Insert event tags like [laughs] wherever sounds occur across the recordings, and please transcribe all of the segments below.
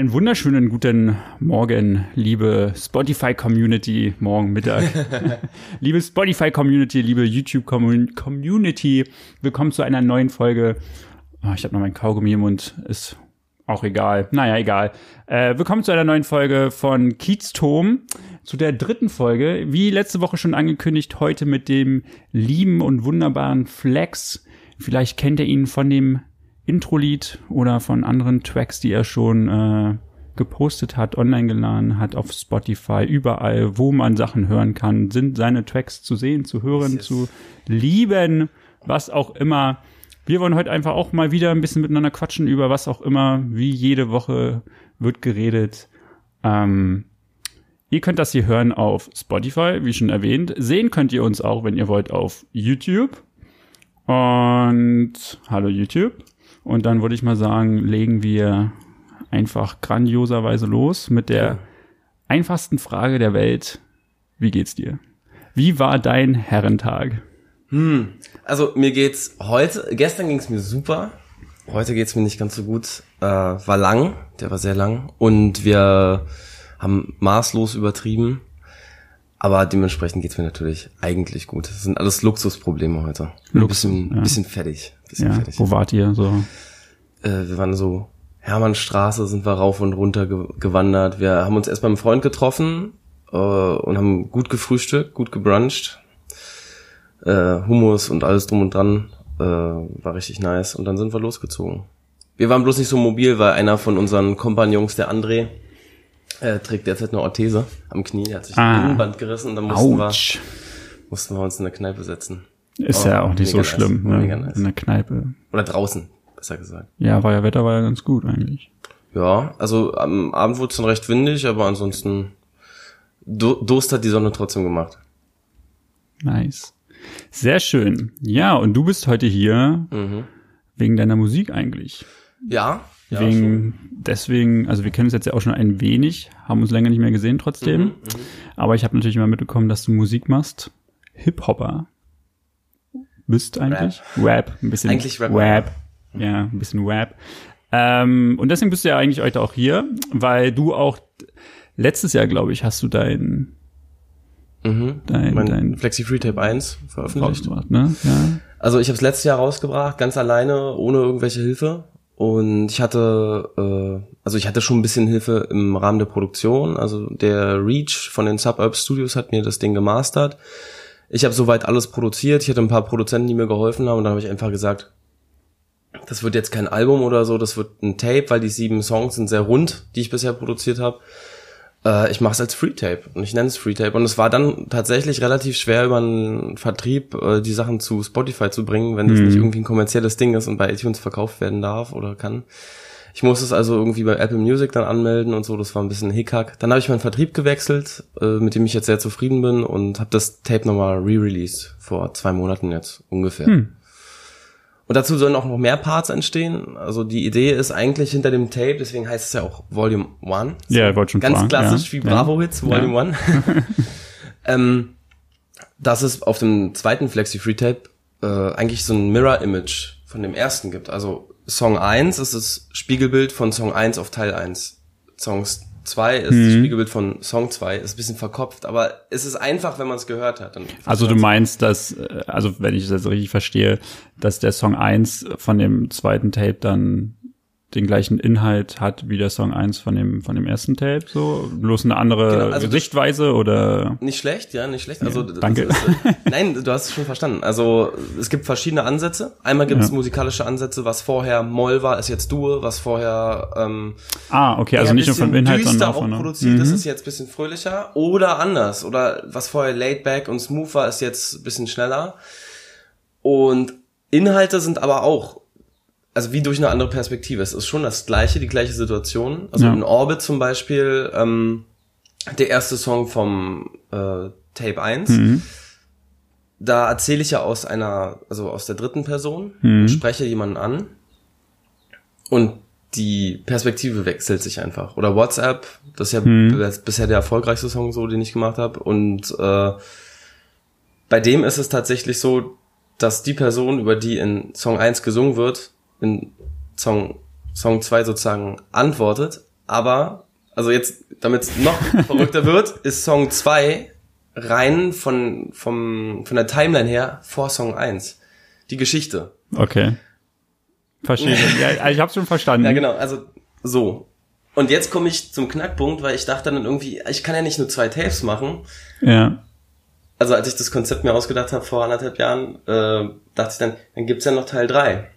Einen wunderschönen guten Morgen, liebe Spotify-Community, morgen Mittag. [laughs] liebe Spotify-Community, liebe YouTube-Community, willkommen zu einer neuen Folge. Oh, ich habe noch mein Kaugummi im Mund, ist auch egal. Naja, egal. Äh, willkommen zu einer neuen Folge von Kieztom, zu der dritten Folge. Wie letzte Woche schon angekündigt, heute mit dem lieben und wunderbaren Flex. Vielleicht kennt ihr ihn von dem Intro-Lied oder von anderen Tracks, die er schon äh, gepostet hat, online geladen hat auf Spotify, überall, wo man Sachen hören kann, sind seine Tracks zu sehen, zu hören, yes. zu lieben, was auch immer. Wir wollen heute einfach auch mal wieder ein bisschen miteinander quatschen über was auch immer. Wie jede Woche wird geredet. Ähm, ihr könnt das hier hören auf Spotify, wie schon erwähnt. Sehen könnt ihr uns auch, wenn ihr wollt, auf YouTube. Und hallo YouTube. Und dann würde ich mal sagen, legen wir einfach grandioserweise los mit der einfachsten Frage der Welt. Wie geht's dir? Wie war dein Herrentag? Hm, also mir geht's heute, gestern ging's mir super. Heute geht's mir nicht ganz so gut. Äh, war lang, der war sehr lang. Und wir haben maßlos übertrieben. Aber dementsprechend geht's mir natürlich eigentlich gut. Das sind alles Luxusprobleme heute. Lux, Ein bisschen, ja. bisschen fertig. Bisschen ja, fertig. Wo wart ihr so? Äh, wir waren so Hermannstraße, sind wir rauf und runter ge gewandert. Wir haben uns erst beim Freund getroffen äh, und haben gut gefrühstückt, gut gebruncht. Äh, Hummus und alles drum und dran. Äh, war richtig nice. Und dann sind wir losgezogen. Wir waren bloß nicht so mobil, weil einer von unseren Kompagnons, der André, er trägt derzeit eine Orthese am Knie. Er hat sich ah. ein Innenband gerissen und dann mussten wir, mussten wir uns in der Kneipe setzen. Ist oh, ja auch nicht so schlimm, nice. ne? Nice. In der Kneipe. Oder draußen, besser gesagt. Ja, war ja Wetter war ja ganz gut eigentlich. Ja, also am Abend wurde es dann recht windig, aber ansonsten Durst hat die Sonne trotzdem gemacht. Nice. Sehr schön. Ja, und du bist heute hier mhm. wegen deiner Musik eigentlich. Ja, ja, Wegen, deswegen, also wir kennen uns jetzt ja auch schon ein wenig, haben uns länger nicht mehr gesehen trotzdem. Mhm, mhm. aber ich habe natürlich immer mitbekommen, dass du Musik machst. Hip-Hopper. Bist eigentlich? Rap. Rap. Ein bisschen eigentlich Rap. Rap. Ja, ein bisschen Rap. Ähm, und deswegen bist du ja eigentlich heute auch hier, weil du auch letztes Jahr, glaube ich, hast du dein Mhm. Dein, mein dein Flexi Free Tape 1 veröffentlicht. Ne? Ja. Also ich habe es letztes Jahr rausgebracht, ganz alleine, ohne irgendwelche Hilfe. Und ich hatte, äh, also ich hatte schon ein bisschen Hilfe im Rahmen der Produktion. Also der Reach von den Suburb Studios hat mir das Ding gemastert. Ich habe soweit alles produziert. Ich hatte ein paar Produzenten, die mir geholfen haben. Und dann habe ich einfach gesagt, das wird jetzt kein Album oder so, das wird ein Tape, weil die sieben Songs sind sehr rund, die ich bisher produziert habe äh, ich mache es als Free-Tape und ich nenne es Free-Tape. Und es war dann tatsächlich relativ schwer, über einen Vertrieb äh, die Sachen zu Spotify zu bringen, wenn das mhm. nicht irgendwie ein kommerzielles Ding ist und bei iTunes verkauft werden darf oder kann. Ich musste es also irgendwie bei Apple Music dann anmelden und so, das war ein bisschen Hickhack. Dann habe ich meinen Vertrieb gewechselt, äh, mit dem ich jetzt sehr zufrieden bin und habe das Tape nochmal re-released vor zwei Monaten jetzt ungefähr. Hm. Und dazu sollen auch noch mehr Parts entstehen. Also die Idee ist eigentlich hinter dem Tape, deswegen heißt es ja auch Volume 1. So ja, ich wollte schon Ganz fragen. klassisch ja. wie Bravo Hits, Volume ja. 1. [laughs] [laughs] ähm, dass es auf dem zweiten Flexi Free Tape äh, eigentlich so ein Mirror Image von dem ersten gibt. Also Song 1 ist das Spiegelbild von Song 1 auf Teil 1. Songs 2 ist mhm. das Spiegelbild von Song 2, ist ein bisschen verkopft, aber es ist einfach, wenn man es gehört hat. also du meinst, dass, äh, also wenn ich das richtig verstehe, dass der Song 1 von dem zweiten Tape dann den gleichen Inhalt hat wie der Song 1 von dem, von dem ersten Tape, so? Bloß eine andere genau, also Sichtweise oder? Nicht schlecht, ja, nicht schlecht. Also, ja, danke. Ist, [laughs] äh, nein, du hast es schon verstanden. Also, es gibt verschiedene Ansätze. Einmal gibt es ja. musikalische Ansätze, was vorher Moll war, ist jetzt Dur, was vorher, ähm, Ah, okay, also nicht nur vom Inhalt, sondern auch, auch produziert, mhm. ist es jetzt bisschen fröhlicher. Oder anders. Oder was vorher laid back und smooth war, ist jetzt bisschen schneller. Und Inhalte sind aber auch also wie durch eine andere Perspektive. Es ist schon das gleiche, die gleiche Situation. Also ja. in Orbit zum Beispiel, ähm, der erste Song vom äh, Tape 1, mhm. da erzähle ich ja aus einer, also aus der dritten Person mhm. und spreche jemanden an und die Perspektive wechselt sich einfach. Oder WhatsApp, das ist ja mhm. bisher der erfolgreichste Song so, den ich gemacht habe. Und äh, bei dem ist es tatsächlich so, dass die Person, über die in Song 1 gesungen wird, in Song, Song 2 sozusagen antwortet, Aber, also jetzt, damit es noch [laughs] verrückter wird, ist Song 2 rein von, vom, von der Timeline her vor Song 1. Die Geschichte. Okay. Verstehe. [laughs] ja, ich hab's schon verstanden. Ja, genau. Also, so. Und jetzt komme ich zum Knackpunkt, weil ich dachte dann irgendwie, ich kann ja nicht nur zwei Tapes machen. Ja. Also als ich das Konzept mir ausgedacht habe vor anderthalb Jahren, äh, dachte ich dann, dann gibt's ja noch Teil 3.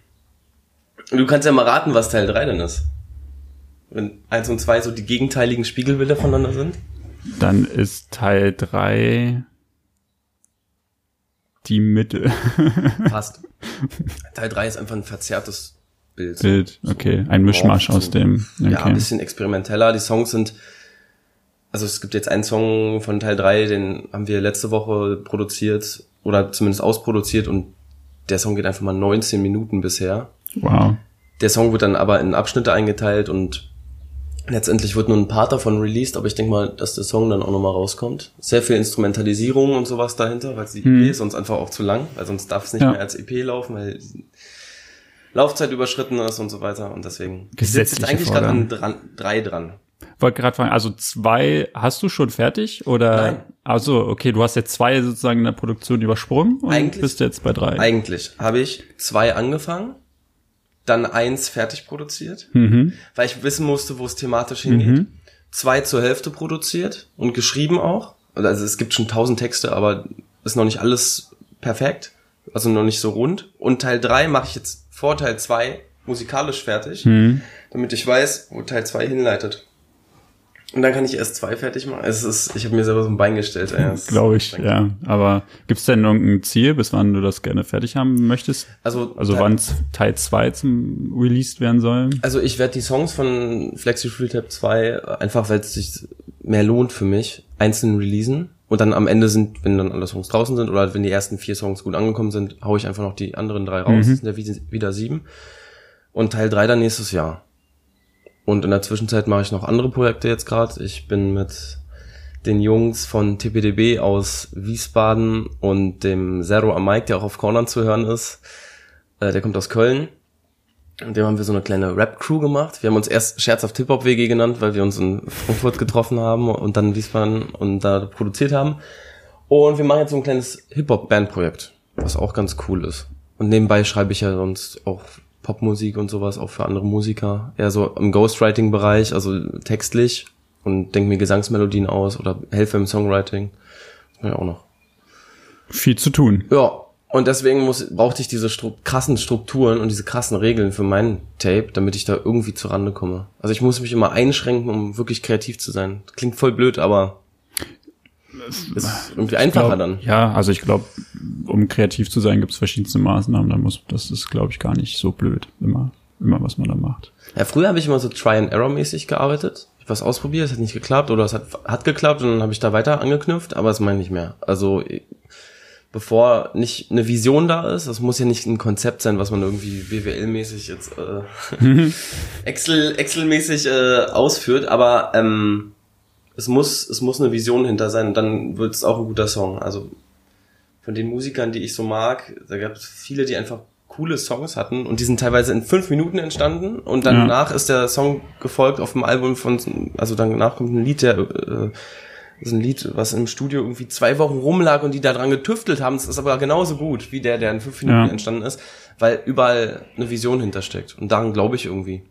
Du kannst ja mal raten, was Teil 3 denn ist. Wenn eins und zwei so die gegenteiligen Spiegelbilder voneinander sind. Dann ist Teil 3 die Mitte. [laughs] Passt. Teil 3 ist einfach ein verzerrtes Bild. Bild, okay. Ein Mischmasch aus dem. Okay. Ja, ein bisschen experimenteller. Die Songs sind, also es gibt jetzt einen Song von Teil 3, den haben wir letzte Woche produziert oder zumindest ausproduziert und der Song geht einfach mal 19 Minuten bisher. Wow. Der Song wird dann aber in Abschnitte eingeteilt und letztendlich wird nur ein Part davon released, aber ich denke mal, dass der Song dann auch nochmal rauskommt. Sehr viel Instrumentalisierung und sowas dahinter, weil die hm. EP ist sonst einfach auch zu lang, weil sonst darf es nicht ja. mehr als EP laufen, weil Laufzeit überschritten ist und so weiter. Und deswegen sitzt jetzt eigentlich gerade an dran, drei dran. Wollte gerade fragen, also zwei hast du schon fertig oder? Nein. Also okay, du hast jetzt zwei sozusagen in der Produktion übersprungen und eigentlich, bist jetzt bei drei. Eigentlich habe ich zwei angefangen, dann eins fertig produziert, mhm. weil ich wissen musste, wo es thematisch hingeht. Mhm. Zwei zur Hälfte produziert und geschrieben auch. Also es gibt schon tausend Texte, aber ist noch nicht alles perfekt, also noch nicht so rund. Und Teil drei mache ich jetzt vor Teil 2 musikalisch fertig, mhm. damit ich weiß, wo Teil 2 hinleitet. Und dann kann ich erst zwei fertig machen. Es ist, ich habe mir selber so ein Bein gestellt. Glaube ich, ja. Aber gibt's denn irgendein Ziel, bis wann du das gerne fertig haben möchtest? Also, also wann Teil 2 zum released werden soll? Also ich werde die Songs von Flexi Free Tab 2 einfach, weil es sich mehr lohnt für mich, einzeln releasen. Und dann am Ende sind, wenn dann alle Songs draußen sind oder wenn die ersten vier Songs gut angekommen sind, hau ich einfach noch die anderen drei raus. Mhm. Das sind ja wieder sieben. Und Teil drei dann nächstes Jahr. Und in der Zwischenzeit mache ich noch andere Projekte jetzt gerade. Ich bin mit den Jungs von TPDB aus Wiesbaden und dem Zero am Mike, der auch auf Cornern zu hören ist. Äh, der kommt aus Köln. Und dem haben wir so eine kleine Rap-Crew gemacht. Wir haben uns erst scherzhaft Hip-Hop-WG genannt, weil wir uns in Frankfurt getroffen haben und dann Wiesbaden und da produziert haben. Und wir machen jetzt so ein kleines Hip-Hop-Band-Projekt, was auch ganz cool ist. Und nebenbei schreibe ich ja sonst auch Popmusik und sowas, auch für andere Musiker. Eher so im Ghostwriting-Bereich, also textlich und denke mir Gesangsmelodien aus oder helfe im Songwriting. Ja, auch noch. Viel zu tun. Ja, und deswegen muss, brauchte ich diese Stru krassen Strukturen und diese krassen Regeln für mein Tape, damit ich da irgendwie zur Rande komme. Also ich muss mich immer einschränken, um wirklich kreativ zu sein. Klingt voll blöd, aber ist irgendwie einfacher glaub, dann. Ja, also ich glaube, um kreativ zu sein, gibt es verschiedenste Maßnahmen. Da muss, das ist, glaube ich, gar nicht so blöd, immer, immer was man da macht. Ja, früher habe ich immer so Try-and-Error-mäßig gearbeitet. Ich was ausprobiert, es hat nicht geklappt oder es hat, hat geklappt und dann habe ich da weiter angeknüpft, aber das meine ich nicht mehr. Also bevor nicht eine Vision da ist, das muss ja nicht ein Konzept sein, was man irgendwie BWL-mäßig jetzt äh, [laughs] [laughs] Excel Excel-mäßig äh, ausführt, aber ähm, es muss es muss eine Vision hinter sein und dann wird es auch ein guter Song. Also von den Musikern, die ich so mag, da gab es viele, die einfach coole Songs hatten und die sind teilweise in fünf Minuten entstanden und danach ja. ist der Song gefolgt auf dem Album von, also danach kommt ein Lied, der äh, das ist ein Lied, was im Studio irgendwie zwei Wochen rumlag und die da dran getüftelt haben. Es ist aber genauso gut wie der, der in fünf Minuten ja. entstanden ist, weil überall eine Vision hintersteckt. Und daran glaube ich irgendwie.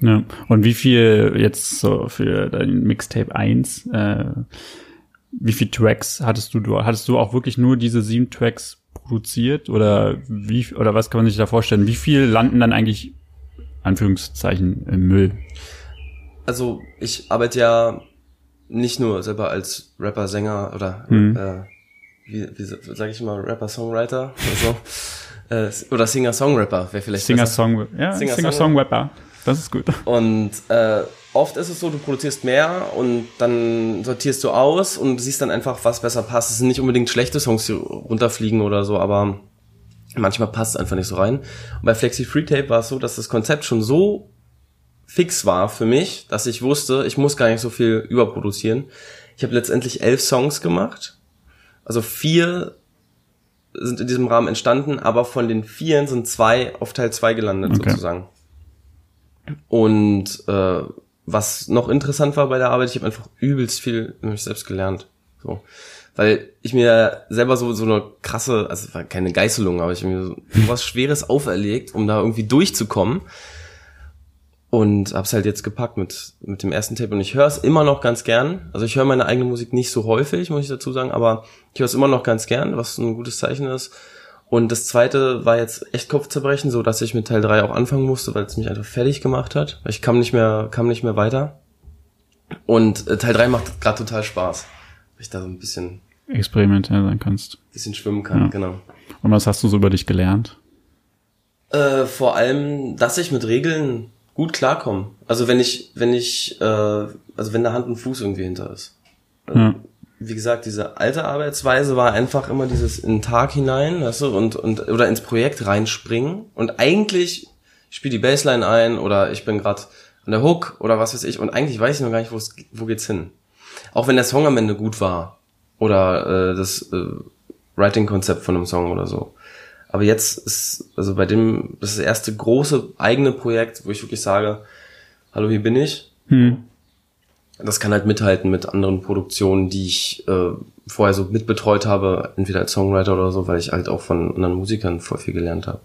Ja. Und wie viel jetzt so für dein Mixtape 1, äh, wie viel Tracks hattest du? Hattest du auch wirklich nur diese sieben Tracks produziert oder wie oder was kann man sich da vorstellen? Wie viel landen dann eigentlich Anführungszeichen im Müll? Also ich arbeite ja nicht nur selber als Rapper, Sänger oder mhm. äh, wie, wie sag ich mal, Rapper, Songwriter oder so. äh, oder Singer, Songrapper wäre vielleicht Singer, Song, ja, Singer, Singer Songwrapper. Das ist gut. Und äh, oft ist es so, du produzierst mehr und dann sortierst du aus und siehst dann einfach, was besser passt. Es sind nicht unbedingt schlechte Songs, die runterfliegen oder so, aber manchmal passt es einfach nicht so rein. Und bei Flexi Free Tape war es so, dass das Konzept schon so fix war für mich, dass ich wusste, ich muss gar nicht so viel überproduzieren. Ich habe letztendlich elf Songs gemacht. Also vier sind in diesem Rahmen entstanden, aber von den vier sind zwei auf Teil zwei gelandet okay. sozusagen. Und äh, was noch interessant war bei der Arbeit, ich habe einfach übelst viel mich selbst gelernt. So. Weil ich mir selber so, so eine krasse, also war keine Geißelung, aber ich mir so was Schweres auferlegt, um da irgendwie durchzukommen. Und hab's halt jetzt gepackt mit, mit dem ersten Tape. Und ich höre es immer noch ganz gern. Also ich höre meine eigene Musik nicht so häufig, muss ich dazu sagen, aber ich höre es immer noch ganz gern, was ein gutes Zeichen ist. Und das zweite war jetzt echt Kopfzerbrechen, so dass ich mit Teil 3 auch anfangen musste, weil es mich einfach fertig gemacht hat. Ich kam nicht mehr, kam nicht mehr weiter. Und äh, Teil 3 macht gerade total Spaß. Weil ich da so ein bisschen experimentell sein kannst. Bisschen schwimmen kann, ja. genau. Und was hast du so über dich gelernt? Äh, vor allem, dass ich mit Regeln gut klarkomme. Also wenn ich, wenn ich, äh, also wenn da Hand und Fuß irgendwie hinter ist. Ja wie gesagt, diese alte Arbeitsweise war einfach immer dieses in den Tag hinein, weißt du, und, und oder ins Projekt reinspringen und eigentlich ich spiele die Bassline ein oder ich bin gerade an der Hook oder was weiß ich und eigentlich weiß ich noch gar nicht, wo geht's hin. Auch wenn der Song am Ende gut war oder äh, das äh, Writing-Konzept von einem Song oder so. Aber jetzt ist, also bei dem, das ist das erste große eigene Projekt, wo ich wirklich sage, hallo, hier bin ich. Hm das kann halt mithalten mit anderen Produktionen, die ich äh, vorher so mitbetreut habe, entweder als Songwriter oder so, weil ich halt auch von anderen Musikern voll viel gelernt habe.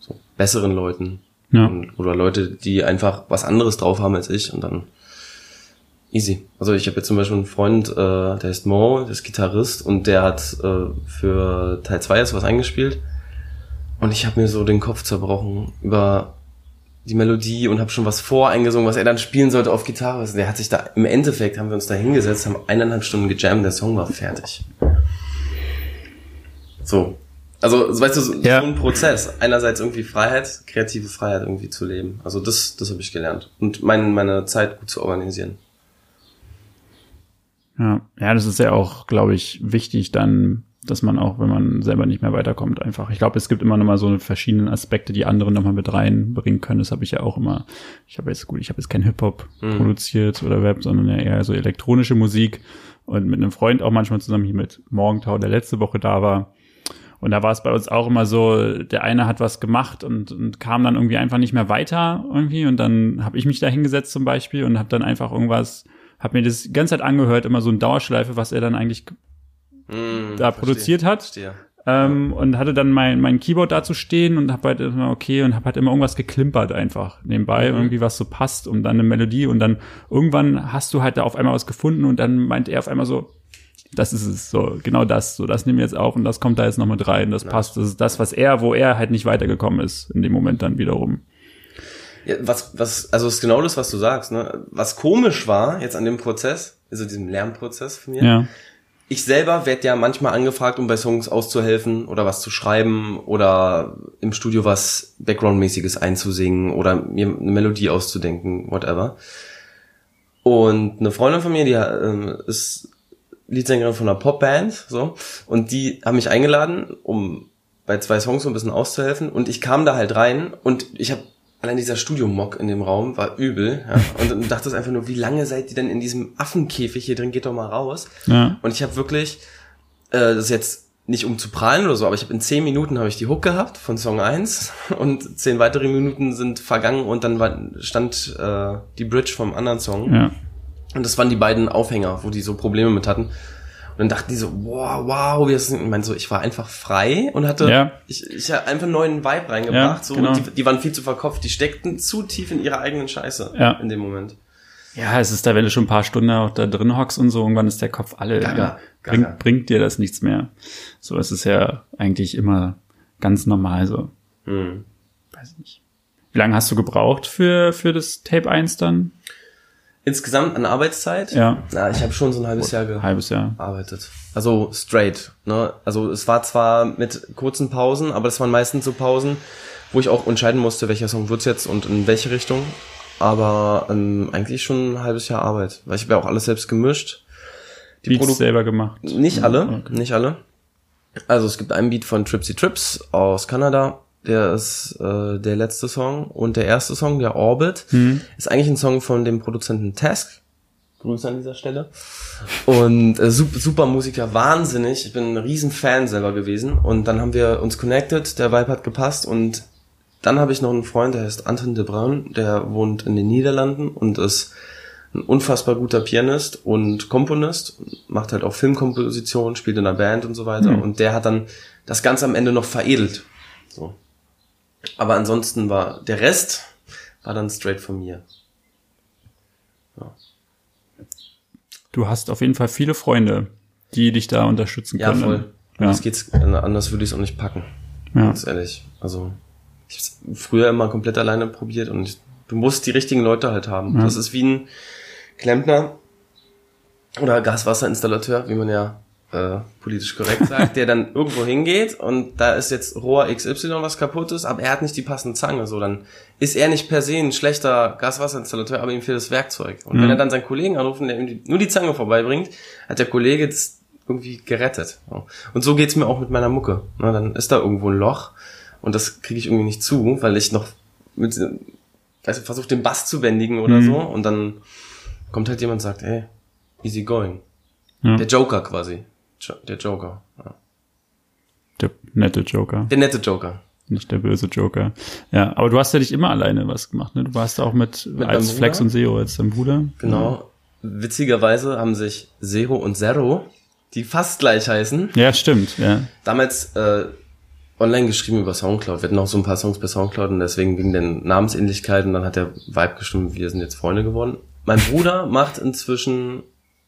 So besseren Leuten. Ja. Und, oder Leute, die einfach was anderes drauf haben als ich und dann easy. Also ich habe jetzt zum Beispiel einen Freund, äh, der heißt Mo, der ist Gitarrist und der hat äh, für Teil 2 jetzt was eingespielt. Und ich habe mir so den Kopf zerbrochen über die Melodie und habe schon was voreingesungen, was er dann spielen sollte auf Gitarre. Also der hat sich da, im Endeffekt haben wir uns da hingesetzt, haben eineinhalb Stunden gejammt, der Song war fertig. So. Also, weißt du, so, ja. so ein Prozess. Einerseits irgendwie Freiheit, kreative Freiheit irgendwie zu leben. Also das, das habe ich gelernt. Und mein, meine Zeit gut zu organisieren. Ja, ja, das ist ja auch, glaube ich, wichtig, dann dass man auch, wenn man selber nicht mehr weiterkommt, einfach. Ich glaube, es gibt immer noch mal so verschiedene Aspekte, die andere noch mal mit reinbringen können. Das habe ich ja auch immer. Ich habe jetzt gut, ich habe jetzt kein Hip Hop mhm. produziert oder Web, sondern ja eher so elektronische Musik und mit einem Freund auch manchmal zusammen hier mit Morgentau, der letzte Woche da war. Und da war es bei uns auch immer so, der eine hat was gemacht und, und kam dann irgendwie einfach nicht mehr weiter irgendwie und dann habe ich mich da hingesetzt zum Beispiel und habe dann einfach irgendwas, habe mir das die ganze Zeit angehört, immer so ein Dauerschleife, was er dann eigentlich mm, da verstehe, produziert hat. Verstehe. Ähm, und hatte dann mein, mein Keyboard dazu stehen und hab halt immer okay und hab halt immer irgendwas geklimpert einfach nebenbei, mhm. irgendwie was so passt und dann eine Melodie und dann irgendwann hast du halt da auf einmal was gefunden und dann meint er auf einmal so, das ist es, so, genau das, so, das nehmen wir jetzt auf und das kommt da jetzt noch mit rein, das ja. passt, das ist das, was er, wo er halt nicht weitergekommen ist, in dem Moment dann wiederum. Ja, was, was, also ist genau das, was du sagst, ne? Was komisch war jetzt an dem Prozess, also diesem Lernprozess von mir, ja ich selber werde ja manchmal angefragt, um bei Songs auszuhelfen oder was zu schreiben oder im Studio was Background-mäßiges einzusingen oder mir eine Melodie auszudenken, whatever. Und eine Freundin von mir, die äh, ist Leadsängerin von einer Popband, so, und die haben mich eingeladen, um bei zwei Songs so ein bisschen auszuhelfen und ich kam da halt rein und ich habe allein dieser Studio-Mock in dem Raum war übel. Ja? [laughs] Und dann dachte ich einfach nur, wie lange seid ihr denn in diesem Affenkäfig hier drin? Geht doch mal raus. Ja. Und ich habe wirklich, äh, das ist jetzt nicht um zu prallen oder so, aber ich habe in zehn Minuten habe ich die Hook gehabt von Song 1 [laughs] und zehn weitere Minuten sind vergangen und dann war, stand äh, die Bridge vom anderen Song. Ja. Und das waren die beiden Aufhänger, wo die so Probleme mit hatten. Und dann dachten die so, wow, wow, wie ist Ich meine, so, ich war einfach frei und hatte, ja. ich, ich habe einfach einen neuen Vibe reingebracht. Ja, so, genau. die, die waren viel zu verkopft, die steckten zu tief in ihrer eigenen Scheiße ja. in dem Moment. Ja, es ist da, wenn du schon ein paar Stunden auch da drin hockst und so, irgendwann ist der Kopf alle. Gaga, ja, bringt, bringt dir das nichts mehr. So, es ist ja eigentlich immer ganz normal so. Hm. Weiß nicht. Wie lange hast du gebraucht für, für das Tape 1 dann? Insgesamt an Arbeitszeit? Ja. Na, ich habe schon so ein halbes Jahr gearbeitet. Also straight. Ne? Also es war zwar mit kurzen Pausen, aber es waren meistens so Pausen, wo ich auch entscheiden musste, welcher Song wird's jetzt und in welche Richtung. Aber ähm, eigentlich schon ein halbes Jahr Arbeit, weil ich habe ja auch alles selbst gemischt. Die Beats Produ selber gemacht? Nicht alle, okay. nicht alle. Also es gibt einen Beat von Tripsy Trips aus Kanada, der ist äh, der letzte Song. Und der erste Song, der Orbit, mhm. ist eigentlich ein Song von dem Produzenten Task. Grüße an dieser Stelle. [laughs] Und äh, super, super Musiker, wahnsinnig. Ich bin ein riesen Fan selber gewesen. Und dann haben wir uns connected, der Vibe hat gepasst und dann habe ich noch einen Freund, der heißt Anton de Bruin, der wohnt in den Niederlanden und ist ein unfassbar guter Pianist und Komponist, macht halt auch Filmkomposition, spielt in einer Band und so weiter. Mhm. Und der hat dann das Ganze am Ende noch veredelt. So. Aber ansonsten war der Rest war dann straight von mir. Ja. Du hast auf jeden Fall viele Freunde, die dich da unterstützen können. Ja, voll. Ja. Das geht's anders würde ich es auch nicht packen. Ja. Ganz ehrlich. Also ich habe früher immer komplett alleine probiert und ich, du musst die richtigen Leute halt haben. Ja. Das ist wie ein Klempner oder Gaswasserinstallateur, wie man ja äh, politisch korrekt sagt, der dann irgendwo hingeht und da ist jetzt Rohr XY was kaputt ist, aber er hat nicht die passende Zange, so dann ist er nicht per se ein schlechter Gaswasserinstallateur, aber ihm fehlt das Werkzeug. Und mhm. wenn er dann seinen Kollegen anruft und der ihm die, nur die Zange vorbeibringt, hat der Kollege das irgendwie gerettet. Und so geht's mir auch mit meiner Mucke. Na, dann ist da irgendwo ein Loch und das kriege ich irgendwie nicht zu, weil ich noch mit also versuche den Bass zu bändigen oder mhm. so und dann kommt halt jemand und sagt, ey, easy going. Ja. Der Joker quasi. Der Joker. Ja. Der nette Joker. Der nette Joker. Nicht der böse Joker. Ja, aber du hast ja nicht immer alleine was gemacht, ne? Du warst auch mit, mit als Flex und Zero als dein Bruder. Genau. Ja. Witzigerweise haben sich Zero und Zero, die fast gleich heißen. Ja, stimmt, ja. Damals äh, online geschrieben über Soundcloud. Wir hatten auch so ein paar Songs bei Soundcloud und deswegen wegen den Namensähnlichkeiten, dann hat der Vibe gestimmt, wir sind jetzt Freunde geworden. Mein Bruder [laughs] macht inzwischen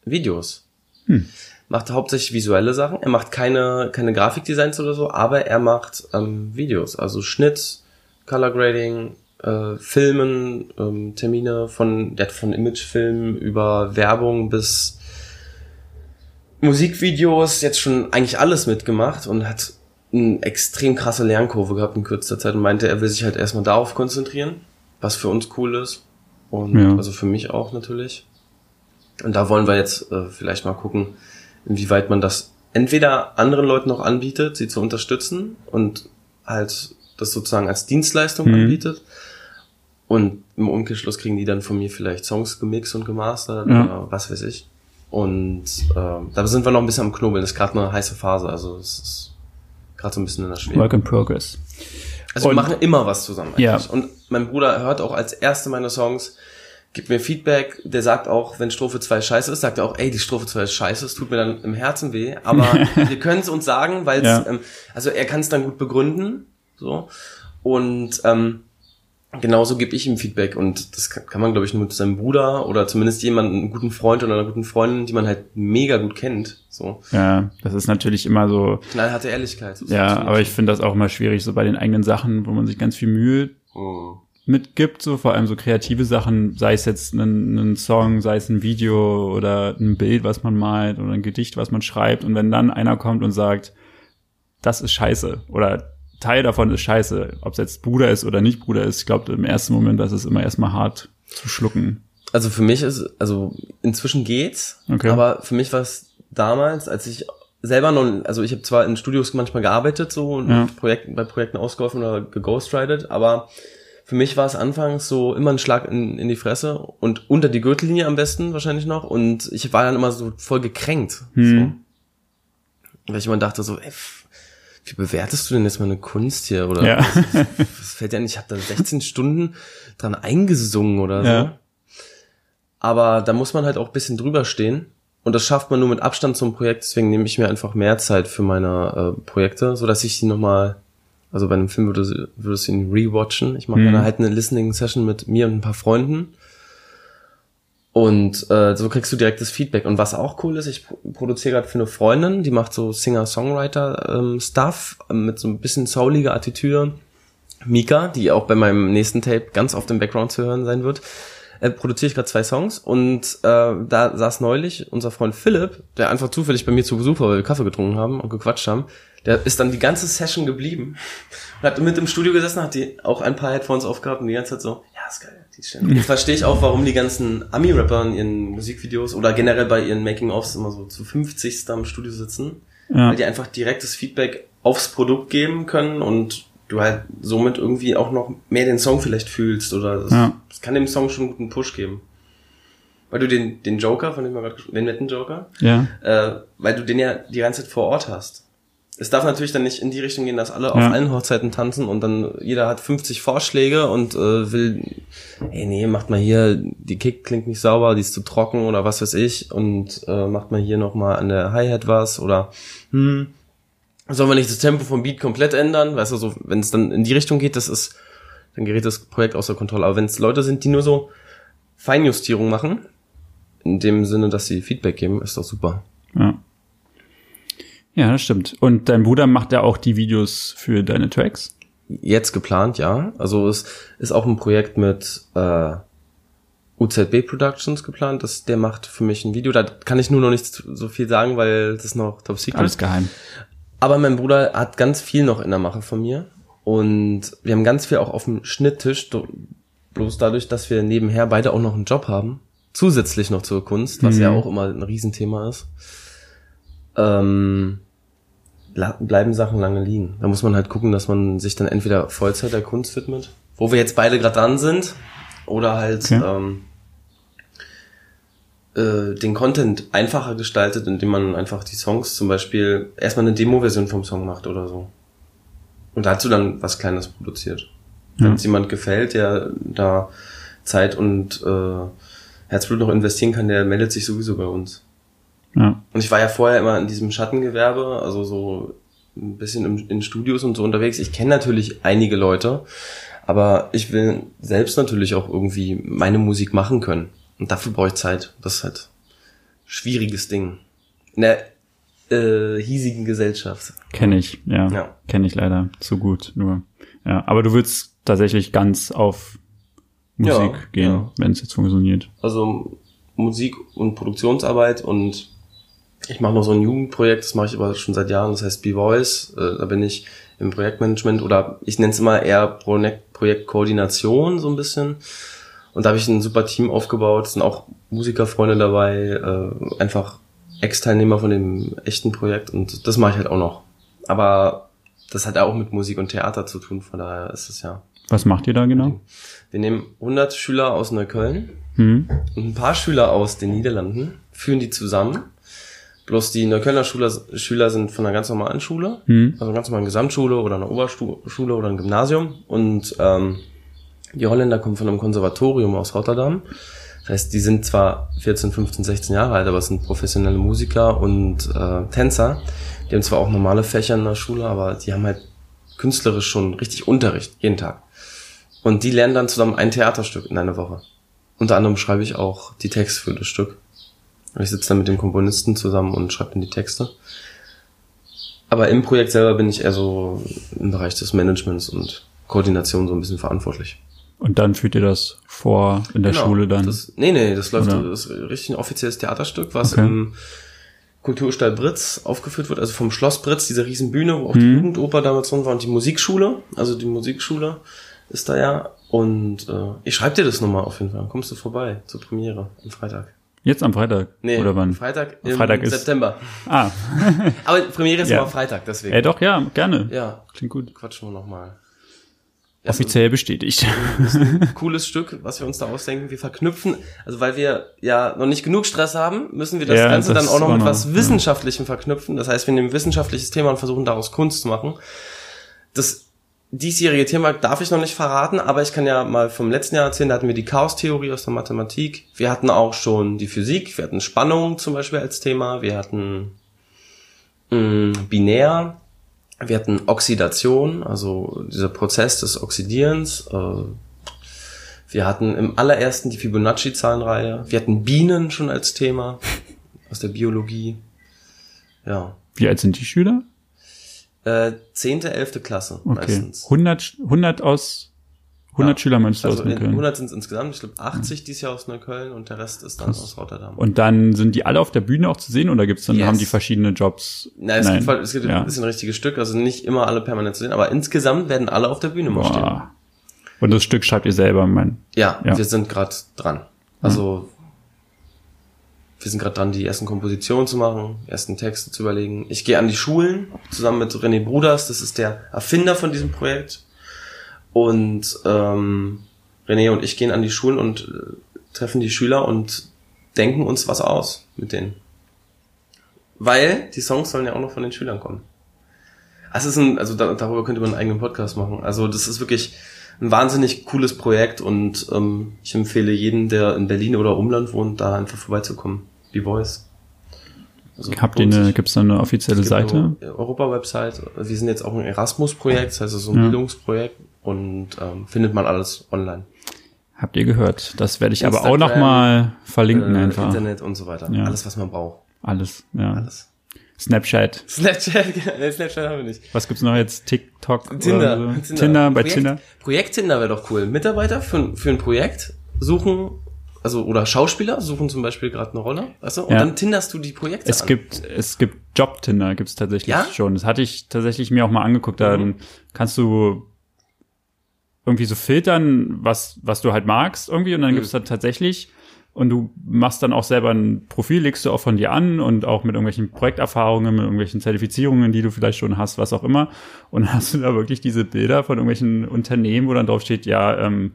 Videos. Hm. Macht hauptsächlich visuelle Sachen. Er macht keine, keine Grafikdesigns oder so, aber er macht ähm, Videos. Also Schnitt, Color Grading, äh, Filmen, ähm, Termine von, der hat von Imagefilmen über Werbung bis Musikvideos jetzt schon eigentlich alles mitgemacht und hat eine extrem krasse Lernkurve gehabt in kürzester Zeit und meinte, er will sich halt erstmal darauf konzentrieren, was für uns cool ist. Und ja. also für mich auch natürlich. Und da wollen wir jetzt äh, vielleicht mal gucken, inwieweit man das entweder anderen Leuten noch anbietet, sie zu unterstützen und halt das sozusagen als Dienstleistung mhm. anbietet. Und im Umkehrschluss kriegen die dann von mir vielleicht Songs gemixt und gemastert ja. oder was weiß ich. Und äh, da sind wir noch ein bisschen am Knobeln. Das ist gerade eine heiße Phase. Also es ist gerade so ein bisschen in der Schwebe. Work in progress. Also und, wir machen immer was zusammen eigentlich. Ja. Und mein Bruder hört auch als erste meine Songs, gibt mir Feedback, der sagt auch, wenn Strophe 2 scheiße ist, sagt er auch, ey, die Strophe 2 ist scheiße, es tut mir dann im Herzen weh, aber [laughs] wir können es uns sagen, weil ja. ähm, also er kann es dann gut begründen, so und ähm, genauso gebe ich ihm Feedback und das kann, kann man glaube ich nur mit seinem Bruder oder zumindest jemanden, einen guten Freund oder einer guten Freundin, die man halt mega gut kennt, so. Ja, das ist natürlich immer so knallharte Ehrlichkeit. Ja, aber ich finde das auch immer schwierig so bei den eigenen Sachen, wo man sich ganz viel Mühe oh mitgibt, so vor allem so kreative Sachen, sei es jetzt ein, Song, sei es ein Video oder ein Bild, was man malt oder ein Gedicht, was man schreibt und wenn dann einer kommt und sagt, das ist scheiße oder Teil davon ist scheiße, ob es jetzt Bruder ist oder nicht Bruder ist, ich glaube im ersten Moment, das ist immer erstmal hart zu schlucken. Also für mich ist, also inzwischen geht's, okay. aber für mich war es damals, als ich selber noch, also ich habe zwar in Studios manchmal gearbeitet so und ja. Projekten, bei Projekten ausgeholfen oder geghostwritet, aber für mich war es anfangs so immer ein Schlag in, in die Fresse und unter die Gürtellinie am besten wahrscheinlich noch. Und ich war dann immer so voll gekränkt. Hm. So. Weil ich immer dachte so, ey, wie bewertest du denn jetzt meine Kunst hier? Oder ja. was, was fällt dir an? Ich habe da 16 Stunden dran eingesungen oder so. Ja. Aber da muss man halt auch ein bisschen drüber stehen. Und das schafft man nur mit Abstand zum Projekt. Deswegen nehme ich mir einfach mehr Zeit für meine äh, Projekte, so dass ich sie nochmal also bei einem Film würdest, würdest du ihn rewatchen. Ich mache mhm. dann halt eine Listening-Session mit mir und ein paar Freunden. Und äh, so kriegst du direktes Feedback. Und was auch cool ist, ich produziere gerade für eine Freundin, die macht so Singer-Songwriter-Stuff ähm, mit so ein bisschen souliger Attitüde. Mika, die auch bei meinem nächsten Tape ganz auf dem Background zu hören sein wird, äh, produziere ich gerade zwei Songs. Und äh, da saß neulich unser Freund Philipp, der einfach zufällig bei mir zu Besuch war, weil wir Kaffee getrunken haben und gequatscht haben, der ist dann die ganze Session geblieben und hat mit im Studio gesessen, hat die auch ein paar Headphones aufgehabt und die ganze Zeit so, ja, ist geil, die Stelle. Jetzt verstehe ich auch, warum die ganzen Ami-Rapper in ihren Musikvideos oder generell bei ihren Making-ofs immer so zu 50 am Studio sitzen, ja. weil die einfach direktes Feedback aufs Produkt geben können und du halt somit irgendwie auch noch mehr den Song vielleicht fühlst oder das, ja. das kann dem Song schon einen guten Push geben. Weil du den, den Joker, von dem wir gerade den netten Joker, ja. äh, weil du den ja die ganze Zeit vor Ort hast es darf natürlich dann nicht in die Richtung gehen, dass alle ja. auf allen Hochzeiten tanzen und dann jeder hat 50 Vorschläge und äh, will, ey nee, macht mal hier, die Kick klingt nicht sauber, die ist zu trocken oder was weiß ich und äh, macht mal hier nochmal an der Hi-Hat was oder hm, sollen wir nicht das Tempo vom Beat komplett ändern? Weißt du, so, wenn es dann in die Richtung geht, das ist, dann gerät das Projekt außer Kontrolle. Aber wenn es Leute sind, die nur so Feinjustierung machen, in dem Sinne, dass sie Feedback geben, ist doch super. Ja. Ja, das stimmt. Und dein Bruder macht ja auch die Videos für deine Tracks? Jetzt geplant, ja. Also es ist auch ein Projekt mit äh, UZB Productions geplant. Das, der macht für mich ein Video. Da kann ich nur noch nicht so viel sagen, weil das ist noch top secret. Alles geheim. Aber mein Bruder hat ganz viel noch in der Mache von mir. Und wir haben ganz viel auch auf dem Schnitttisch. Bloß dadurch, dass wir nebenher beide auch noch einen Job haben. Zusätzlich noch zur Kunst, was mhm. ja auch immer ein Riesenthema ist ähm, bleiben Sachen lange liegen. Da muss man halt gucken, dass man sich dann entweder Vollzeit der Kunst widmet, wo wir jetzt beide gerade dran sind, oder halt okay. ähm, äh, den Content einfacher gestaltet, indem man einfach die Songs zum Beispiel erstmal eine Demo-Version vom Song macht oder so. Und dazu dann was Kleines produziert. Ja. Wenn es jemand gefällt, der da Zeit und äh, Herzblut noch investieren kann, der meldet sich sowieso bei uns. Ja. Und ich war ja vorher immer in diesem Schattengewerbe, also so ein bisschen im, in Studios und so unterwegs. Ich kenne natürlich einige Leute, aber ich will selbst natürlich auch irgendwie meine Musik machen können. Und dafür brauche ich Zeit. Das ist halt schwieriges Ding. In der äh, hiesigen Gesellschaft. Kenne ich, ja. ja. Kenne ich leider zu gut. Nur. Ja, aber du würdest tatsächlich ganz auf Musik ja, gehen, ja. wenn es jetzt funktioniert. Also Musik und Produktionsarbeit und ich mache noch so ein Jugendprojekt, das mache ich aber schon seit Jahren, das heißt B-Voice. Äh, da bin ich im Projektmanagement oder ich nenne es immer eher Projekt Projektkoordination so ein bisschen. Und da habe ich ein super Team aufgebaut, es sind auch Musikerfreunde dabei, äh, einfach Ex-Teilnehmer von dem echten Projekt und das mache ich halt auch noch. Aber das hat ja auch mit Musik und Theater zu tun, von daher ist es ja. Was macht ihr da genau? Wir nehmen 100 Schüler aus Neukölln hm. und ein paar Schüler aus den Niederlanden, führen die zusammen Bloß die Neuköllner Schüler, Schüler sind von einer ganz normalen Schule, mhm. also einer ganz normalen Gesamtschule oder einer Oberschule oder einem Gymnasium. Und ähm, die Holländer kommen von einem Konservatorium aus Rotterdam. Das heißt, die sind zwar 14, 15, 16 Jahre alt, aber es sind professionelle Musiker und äh, Tänzer. Die haben zwar auch normale Fächer in der Schule, aber die haben halt künstlerisch schon richtig Unterricht, jeden Tag. Und die lernen dann zusammen ein Theaterstück in einer Woche. Unter anderem schreibe ich auch die Texte für das Stück. Ich sitze dann mit dem Komponisten zusammen und schreibe dann die Texte. Aber im Projekt selber bin ich eher so im Bereich des Managements und Koordination so ein bisschen verantwortlich. Und dann führt ihr das vor in der genau, Schule dann? Das, nee, nee, das läuft, Oder? das ist richtig ein offizielles Theaterstück, was okay. im Kulturstall Britz aufgeführt wird, also vom Schloss Britz, diese riesen Bühne, wo auch hm. die Jugendoper damals drin war und die Musikschule, also die Musikschule ist da ja. Und äh, ich schreibe dir das nochmal auf jeden Fall. Kommst du vorbei zur Premiere am Freitag. Jetzt am Freitag? Nee, oder wann? Freitag im Freitag ist September. Ah. [laughs] Aber Premiere ist ja. immer Freitag, deswegen. Ja, doch, ja, gerne. Ja. Klingt gut. Quatschen wir nochmal. Offiziell bestätigt. [laughs] Cooles Stück, was wir uns da ausdenken. Wir verknüpfen, also weil wir ja noch nicht genug Stress haben, müssen wir das ja, Ganze das dann auch noch mit was Wissenschaftlichem verknüpfen. Das heißt, wir nehmen ein wissenschaftliches Thema und versuchen daraus Kunst zu machen. Das diesjährige Thema darf ich noch nicht verraten, aber ich kann ja mal vom letzten Jahr erzählen, da hatten wir die Chaos-Theorie aus der Mathematik. Wir hatten auch schon die Physik, wir hatten Spannung zum Beispiel als Thema, wir hatten mh, mm, binär, wir hatten Oxidation, also dieser Prozess des Oxidierens. Äh, wir hatten im allerersten die Fibonacci-Zahlenreihe. Wir hatten Bienen schon als Thema aus der Biologie. Ja. Wie alt sind die Schüler? Äh, zehnte, elfte Klasse okay. meistens. 100, 100 aus 100 ja. Schüler meinst du also aus Neukölln? 100 sind es insgesamt, ich glaube 80 ja. dieses Jahr aus Neukölln und der Rest ist dann Krass. aus Rotterdam. Und dann sind die alle auf der Bühne auch zu sehen oder gibt's dann yes. haben die verschiedene Jobs? Nein, es Nein. gibt, es gibt ja. ein bisschen richtiges Stück, also nicht immer alle permanent zu sehen, aber insgesamt werden alle auf der Bühne mal stehen. Und das Stück schreibt ihr selber, mein? Ja, ja. wir sind gerade dran. Also wir sind gerade dran, die ersten Kompositionen zu machen, ersten Texte zu überlegen. Ich gehe an die Schulen zusammen mit René Bruders, das ist der Erfinder von diesem Projekt. Und ähm, René und ich gehen an die Schulen und äh, treffen die Schüler und denken uns was aus mit denen. Weil die Songs sollen ja auch noch von den Schülern kommen. Es ist ein, also da, darüber könnte man einen eigenen Podcast machen. Also das ist wirklich ein wahnsinnig cooles Projekt und ähm, ich empfehle jeden, der in Berlin oder Umland wohnt, da einfach vorbeizukommen. Die Voice. Also Habt ihr eine, gibt's da eine offizielle Seite? Europa-Website. Wir sind jetzt auch ein Erasmus-Projekt, das heißt, es ist so ein ja. Bildungsprojekt und ähm, findet man alles online. Habt ihr gehört? Das werde ich Instagram, aber auch noch mal verlinken äh, einfach. Internet und so weiter. Ja. Alles, was man braucht. Alles, ja. Alles. Snapchat. Snapchat, [laughs] nee, Snapchat haben wir nicht. Was gibt's noch jetzt? TikTok? Tinder. So? Tinder. Tinder, bei Projekt, Tinder. Projekt Tinder wäre doch cool. Mitarbeiter für, für ein Projekt suchen, also oder Schauspieler suchen zum Beispiel gerade eine Rolle, weißt du? Und ja. dann tinderst du die Projekte es an. gibt es gibt Job Tinder gibt's tatsächlich ja? schon. Das hatte ich tatsächlich mir auch mal angeguckt. Dann mhm. kannst du irgendwie so filtern, was, was du halt magst irgendwie und dann mhm. gibt's dann tatsächlich und du machst dann auch selber ein Profil, legst du auch von dir an und auch mit irgendwelchen Projekterfahrungen, mit irgendwelchen Zertifizierungen, die du vielleicht schon hast, was auch immer. Und dann hast du da wirklich diese Bilder von irgendwelchen Unternehmen, wo dann drauf steht, ja, ähm,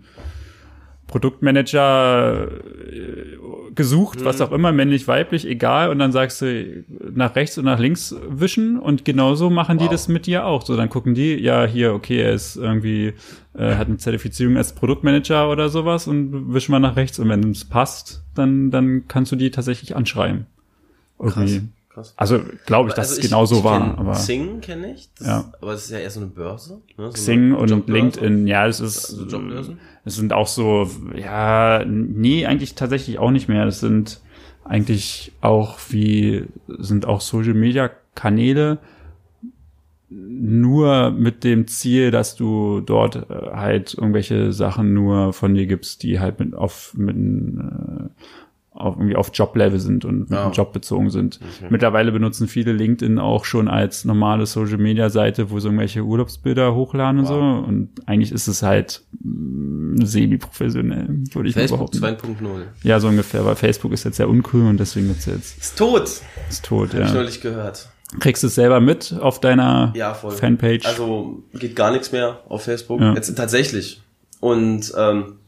Produktmanager äh, gesucht, mhm. was auch immer, männlich, weiblich, egal. Und dann sagst du nach rechts und nach links wischen und genauso machen wow. die das mit dir auch. So, dann gucken die, ja, hier, okay, er ist irgendwie, äh, hat eine Zertifizierung als Produktmanager oder sowas und wischen mal nach rechts. Und wenn es passt, dann, dann kannst du die tatsächlich anschreiben. Irgendwie. Krass krass. Also glaube ich, dass also es genau so war. Aber Xing kenne ich, das ja. Aber es ist ja eher so eine Börse. Ne? So Xing und Jobbörse. LinkedIn, ja, es ist. Also Jobbörsen? Es sind auch so, ja, nee, eigentlich tatsächlich auch nicht mehr. Das sind eigentlich auch wie, sind auch Social Media Kanäle, nur mit dem Ziel, dass du dort äh, halt irgendwelche Sachen nur von dir gibst, die halt mit auf mit äh, auf, irgendwie auf Joblevel sind und mit oh. Job bezogen sind. Okay. Mittlerweile benutzen viele LinkedIn auch schon als normale Social Media Seite, wo sie irgendwelche Urlaubsbilder hochladen wow. und so. Und eigentlich ist es halt mm, semi-professionell, würde ich Facebook 2.0. Ja, so ungefähr, weil Facebook ist jetzt sehr uncool und deswegen wird's jetzt. Ist tot. Ist tot, Hab ja. Hab ich neulich gehört. Kriegst du es selber mit auf deiner ja, voll. Fanpage? Also geht gar nichts mehr auf Facebook. Ja. Jetzt tatsächlich. Und ähm,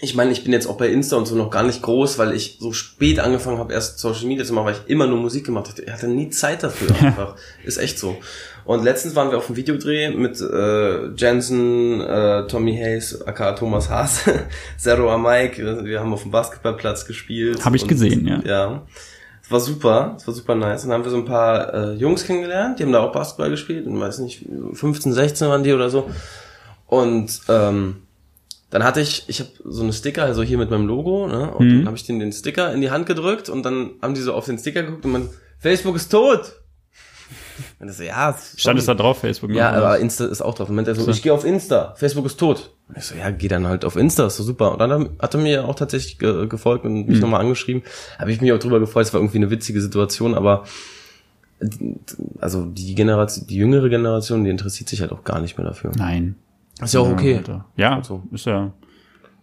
ich meine, ich bin jetzt auch bei Insta und so noch gar nicht groß, weil ich so spät angefangen habe, erst Social Media zu machen, weil ich immer nur Musik gemacht habe. Ich hatte nie Zeit dafür einfach. Ist echt so. Und letztens waren wir auf einem Videodreh mit äh, Jensen, äh, Tommy Hayes, aka Thomas Haas, [laughs] Zero Mike. Wir haben auf dem Basketballplatz gespielt. Habe ich und, gesehen, ja. Ja. Es war super, es war super nice. Und dann haben wir so ein paar äh, Jungs kennengelernt, die haben da auch Basketball gespielt. Und weiß nicht, 15, 16 waren die oder so. Und ähm, dann hatte ich, ich habe so eine Sticker, also hier mit meinem Logo, ne? Und mhm. dann habe ich denen den Sticker in die Hand gedrückt und dann haben die so auf den Sticker geguckt und man, Facebook ist tot. [laughs] Und so, ja, stand es da drauf, Facebook? Ja, aber Insta ist auch drauf. Und meinte so, so, ich gehe auf Insta, Facebook ist tot. Und ich so, ja, geh dann halt auf Insta, ist so super. Und dann hat er mir auch tatsächlich ge gefolgt und mich mhm. nochmal angeschrieben. Habe ich mich auch drüber gefreut, es war irgendwie eine witzige Situation, aber also die Generation, die jüngere Generation, die interessiert sich halt auch gar nicht mehr dafür. Nein. Ist ja auch okay. Ja, also. ist ja.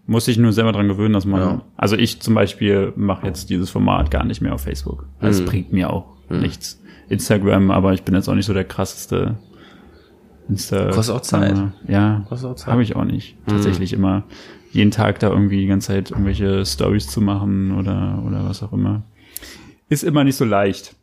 Muss sich nur selber dran gewöhnen, dass man. Ja. Also ich zum Beispiel mache jetzt dieses Format gar nicht mehr auf Facebook. Das mhm. bringt mir auch mhm. nichts. Instagram, aber ich bin jetzt auch nicht so der krasseste Insta. Kostet auch Zeit. Ja, habe ich auch nicht. Mhm. Tatsächlich immer jeden Tag da irgendwie die ganze Zeit irgendwelche Stories zu machen oder oder was auch immer. Ist immer nicht so leicht.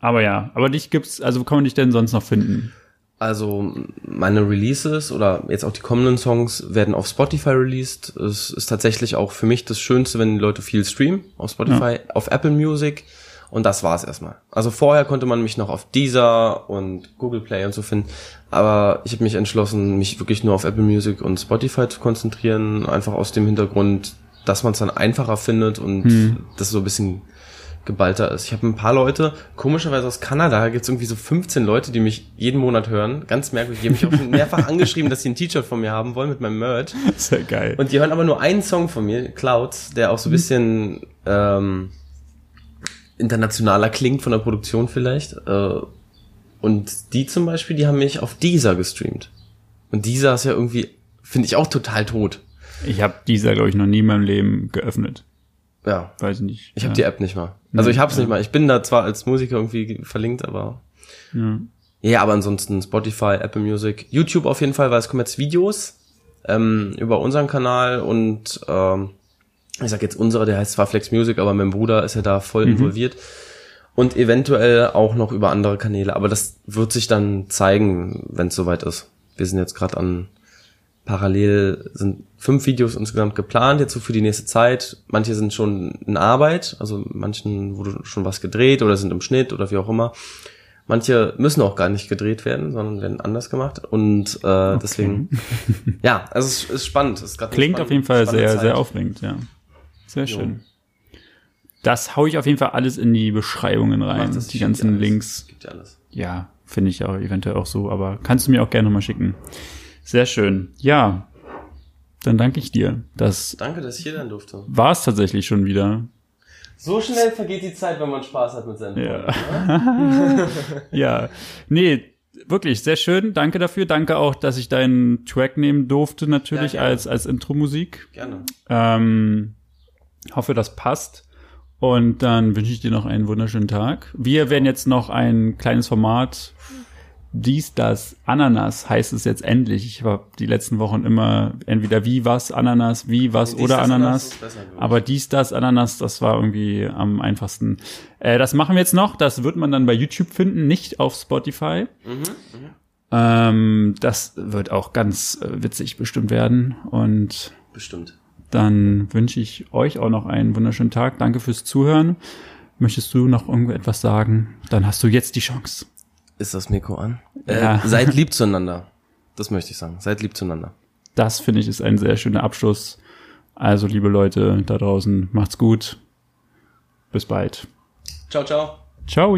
Aber ja, aber dich gibt's, also wo kann man dich denn sonst noch finden? Also meine Releases oder jetzt auch die kommenden Songs werden auf Spotify released. Es ist tatsächlich auch für mich das Schönste, wenn die Leute viel streamen auf Spotify, ja. auf Apple Music. Und das war's erstmal. Also vorher konnte man mich noch auf Deezer und Google Play und so finden. Aber ich habe mich entschlossen, mich wirklich nur auf Apple Music und Spotify zu konzentrieren. Einfach aus dem Hintergrund, dass man es dann einfacher findet und hm. das so ein bisschen geballter ist. Ich habe ein paar Leute, komischerweise aus Kanada, gibt es irgendwie so 15 Leute, die mich jeden Monat hören. Ganz merkwürdig. Die haben mich auch schon mehrfach [laughs] angeschrieben, dass sie ein T-Shirt von mir haben wollen mit meinem Merch. Sehr geil. Und die hören aber nur einen Song von mir, Clouds, der auch so ein bisschen ähm, internationaler klingt von der Produktion vielleicht. Äh, und die zum Beispiel, die haben mich auf Deezer gestreamt. Und Deezer ist ja irgendwie, finde ich auch total tot. Ich habe Deezer, glaube ich, noch nie in meinem Leben geöffnet. Ja. Weiß ich nicht. Ich ja. habe die App nicht mal. Also ich hab's ja. nicht mal. Ich bin da zwar als Musiker irgendwie verlinkt, aber. Ja. Ja, aber ansonsten Spotify, Apple Music, YouTube auf jeden Fall, weil es kommen jetzt Videos ähm, über unseren Kanal und ähm, ich sag jetzt unsere, der heißt zwar Flex Music, aber mein Bruder ist ja da voll mhm. involviert. Und eventuell auch noch über andere Kanäle. Aber das wird sich dann zeigen, wenn es soweit ist. Wir sind jetzt gerade an parallel sind fünf Videos insgesamt geplant, jetzt so für die nächste Zeit. Manche sind schon in Arbeit, also manchen wurde schon was gedreht oder sind im Schnitt oder wie auch immer. Manche müssen auch gar nicht gedreht werden, sondern werden anders gemacht. Und äh, okay. deswegen, [laughs] ja, also es ist spannend. Es ist Klingt spannend, auf jeden Fall sehr, Zeit. sehr aufregend, ja. Sehr jo. schön. Das hau ich auf jeden Fall alles in die Beschreibungen rein, das die ganzen. Links. Gibt ja alles. Ja, finde ich auch eventuell auch so, aber kannst du mir auch gerne nochmal schicken. Sehr schön. Ja, dann danke ich dir. Das danke, dass ich hier sein durfte. War es tatsächlich schon wieder. So schnell vergeht die Zeit, wenn man Spaß hat mit seinen ja. Freunden. [laughs] ja, nee, wirklich sehr schön. Danke dafür. Danke auch, dass ich deinen Track nehmen durfte, natürlich ja, als als Intro-Musik. Gerne. Ähm, hoffe, das passt. Und dann wünsche ich dir noch einen wunderschönen Tag. Wir werden jetzt noch ein kleines Format dies, das, Ananas heißt es jetzt endlich. Ich habe die letzten Wochen immer entweder wie was, Ananas, wie was dies, oder Ananas. Ananas aber dies, das, Ananas, das war irgendwie am einfachsten. Äh, das machen wir jetzt noch. Das wird man dann bei YouTube finden, nicht auf Spotify. Mhm, mh. ähm, das wird auch ganz äh, witzig bestimmt werden. Und bestimmt. Dann wünsche ich euch auch noch einen wunderschönen Tag. Danke fürs Zuhören. Möchtest du noch irgendetwas sagen? Dann hast du jetzt die Chance. Ist das Mikro an? Äh, ja. Seid lieb zueinander. Das möchte ich sagen. Seid lieb zueinander. Das finde ich ist ein sehr schöner Abschluss. Also, liebe Leute da draußen, macht's gut. Bis bald. Ciao, ciao. Ciao.